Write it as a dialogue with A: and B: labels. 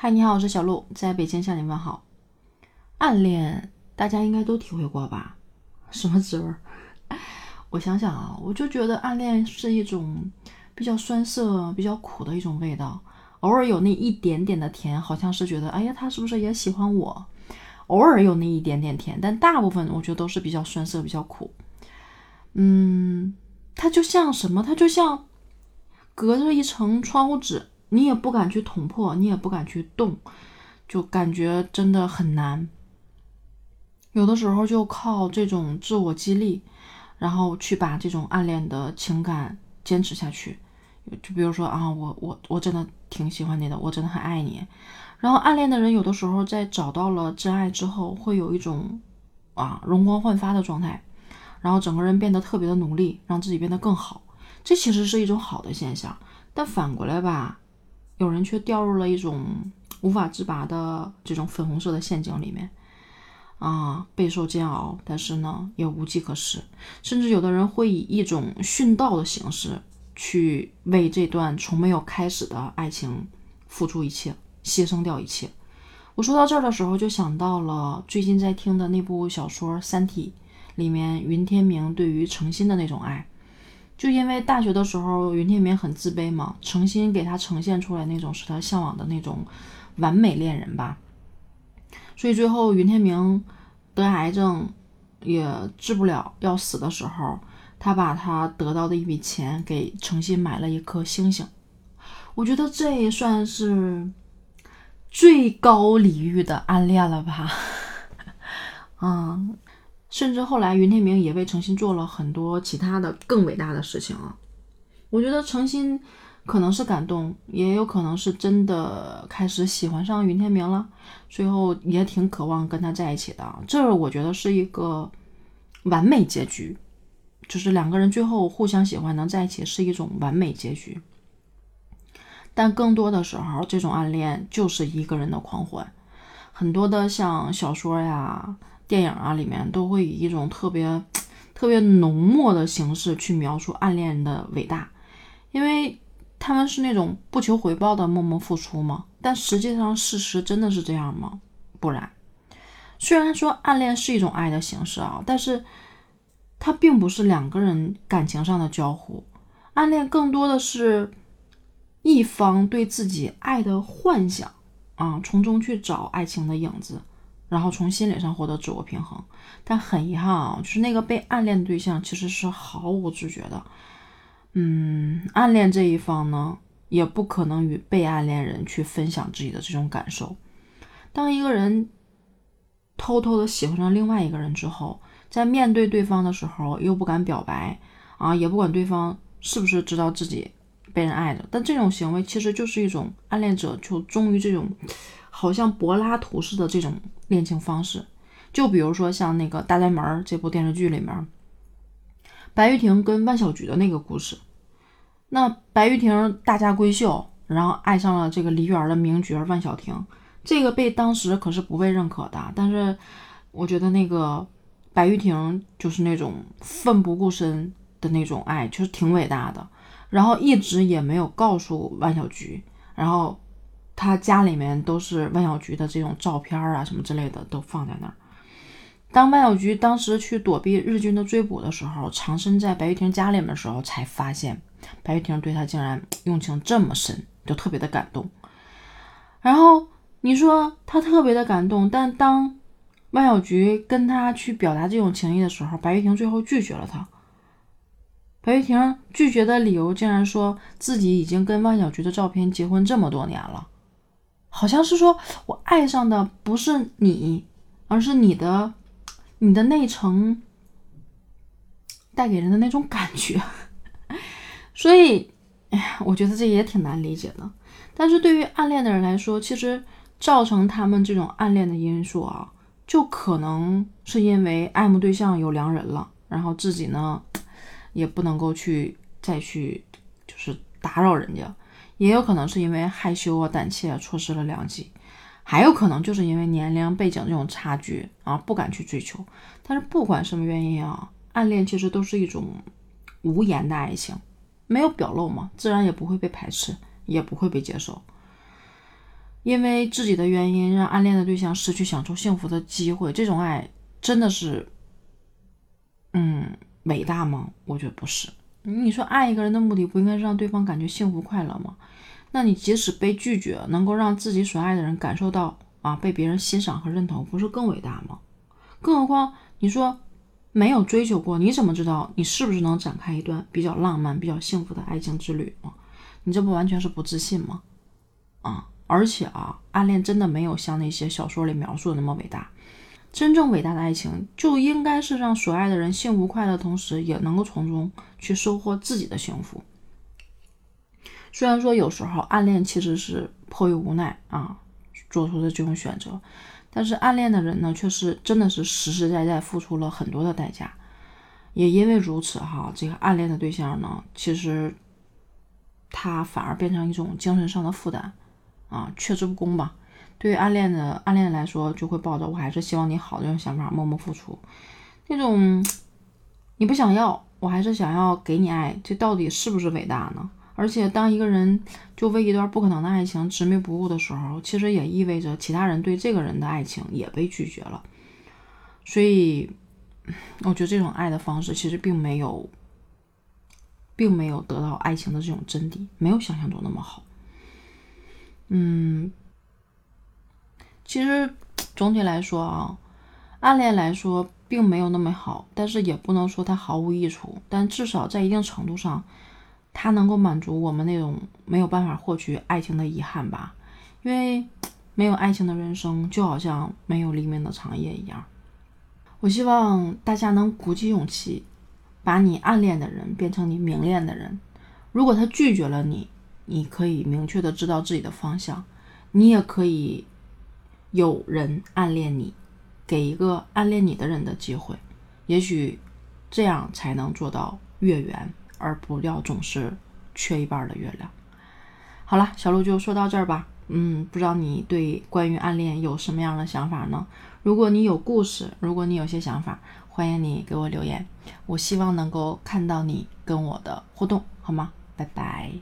A: 嗨，你好，我是小鹿，在北京向你问好。暗恋，大家应该都体会过吧？什么滋味？我想想啊，我就觉得暗恋是一种比较酸涩、比较苦的一种味道。偶尔有那一点点的甜，好像是觉得，哎呀，他是不是也喜欢我？偶尔有那一点点甜，但大部分我觉得都是比较酸涩、比较苦。嗯，它就像什么？它就像隔着一层窗户纸。你也不敢去捅破，你也不敢去动，就感觉真的很难。有的时候就靠这种自我激励，然后去把这种暗恋的情感坚持下去。就比如说啊，我我我真的挺喜欢你的，我真的很爱你。然后暗恋的人有的时候在找到了真爱之后，会有一种啊容光焕发的状态，然后整个人变得特别的努力，让自己变得更好。这其实是一种好的现象。但反过来吧。有人却掉入了一种无法自拔的这种粉红色的陷阱里面，啊，备受煎熬，但是呢，也无计可施。甚至有的人会以一种殉道的形式，去为这段从没有开始的爱情付出一切，牺牲掉一切。我说到这儿的时候，就想到了最近在听的那部小说《三体》里面云天明对于程心的那种爱。就因为大学的时候，云天明很自卑嘛，诚心给他呈现出来那种是他向往的那种完美恋人吧，所以最后云天明得癌症也治不了，要死的时候，他把他得到的一笔钱给诚心买了一颗星星。我觉得这也算是最高礼遇的暗恋了吧，嗯。甚至后来，云天明也为程心做了很多其他的更伟大的事情啊！我觉得程心可能是感动，也有可能是真的开始喜欢上云天明了，最后也挺渴望跟他在一起的。这我觉得是一个完美结局，就是两个人最后互相喜欢能在一起是一种完美结局。但更多的时候，这种暗恋就是一个人的狂欢，很多的像小说呀。电影啊，里面都会以一种特别特别浓墨的形式去描述暗恋的伟大，因为他们是那种不求回报的默默付出嘛。但实际上，事实真的是这样吗？不然。虽然说暗恋是一种爱的形式啊，但是它并不是两个人感情上的交互。暗恋更多的是一方对自己爱的幻想啊，从中去找爱情的影子。然后从心理上获得自我平衡，但很遗憾啊，就是那个被暗恋的对象其实是毫无知觉的。嗯，暗恋这一方呢，也不可能与被暗恋人去分享自己的这种感受。当一个人偷偷的喜欢上另外一个人之后，在面对对方的时候又不敢表白啊，也不管对方是不是知道自己被人爱着，但这种行为其实就是一种暗恋者就忠于这种。好像柏拉图式的这种恋情方式，就比如说像那个《大宅门》这部电视剧里面，白玉婷跟万小菊的那个故事。那白玉婷大家闺秀，然后爱上了这个梨园的名角万小婷，这个被当时可是不被认可的。但是我觉得那个白玉婷就是那种奋不顾身的那种爱，就是挺伟大的。然后一直也没有告诉万小菊，然后。他家里面都是万小菊的这种照片啊，什么之类的都放在那儿。当万小菊当时去躲避日军的追捕的时候，藏身在白玉婷家里面的时候，才发现白玉婷对他竟然用情这么深，就特别的感动。然后你说他特别的感动，但当万小菊跟他去表达这种情谊的时候，白玉婷最后拒绝了他。白玉婷拒绝的理由竟然说自己已经跟万小菊的照片结婚这么多年了。好像是说，我爱上的不是你，而是你的，你的那层带给人的那种感觉。所以，哎呀，我觉得这也挺难理解的。但是对于暗恋的人来说，其实造成他们这种暗恋的因素啊，就可能是因为爱慕对象有良人了，然后自己呢，也不能够去再去，就是打扰人家。也有可能是因为害羞啊、胆怯啊，错失了良机；还有可能就是因为年龄背景这种差距啊，不敢去追求。但是不管什么原因啊，暗恋其实都是一种无言的爱情，没有表露嘛，自然也不会被排斥，也不会被接受。因为自己的原因让暗恋的对象失去享受幸福的机会，这种爱真的是，嗯，伟大吗？我觉得不是。你说爱一个人的目的不应该是让对方感觉幸福快乐吗？那你即使被拒绝，能够让自己所爱的人感受到啊被别人欣赏和认同，不是更伟大吗？更何况你说没有追求过，你怎么知道你是不是能展开一段比较浪漫、比较幸福的爱情之旅吗？你这不完全是不自信吗？啊！而且啊，暗恋真的没有像那些小说里描述的那么伟大。真正伟大的爱情，就应该是让所爱的人幸福快乐，同时也能够从中去收获自己的幸福。虽然说有时候暗恋其实是迫于无奈啊做出的这种选择，但是暗恋的人呢，却是真的是实实在在付出了很多的代价。也因为如此哈，这个暗恋的对象呢，其实他反而变成一种精神上的负担啊，却之不恭吧。对于暗恋的暗恋来说，就会抱着我还是希望你好这种想法默默付出，那种你不想要，我还是想要给你爱，这到底是不是伟大呢？而且，当一个人就为一段不可能的爱情执迷不悟的时候，其实也意味着其他人对这个人的爱情也被拒绝了。所以，我觉得这种爱的方式其实并没有，并没有得到爱情的这种真谛，没有想象中那么好。嗯，其实 总体来说啊，暗恋来说并没有那么好，但是也不能说它毫无益处。但至少在一定程度上。它能够满足我们那种没有办法获取爱情的遗憾吧，因为 没有爱情的人生就好像没有黎明的长夜一样。我希望大家能鼓起勇气，把你暗恋的人变成你明恋的人。如果他拒绝了你，你可以明确的知道自己的方向。你也可以有人暗恋你，给一个暗恋你的人的机会，也许这样才能做到月圆。而不要总是缺一半的月亮。好了，小鹿就说到这儿吧。嗯，不知道你对关于暗恋有什么样的想法呢？如果你有故事，如果你有些想法，欢迎你给我留言。我希望能够看到你跟我的互动，好吗？拜拜。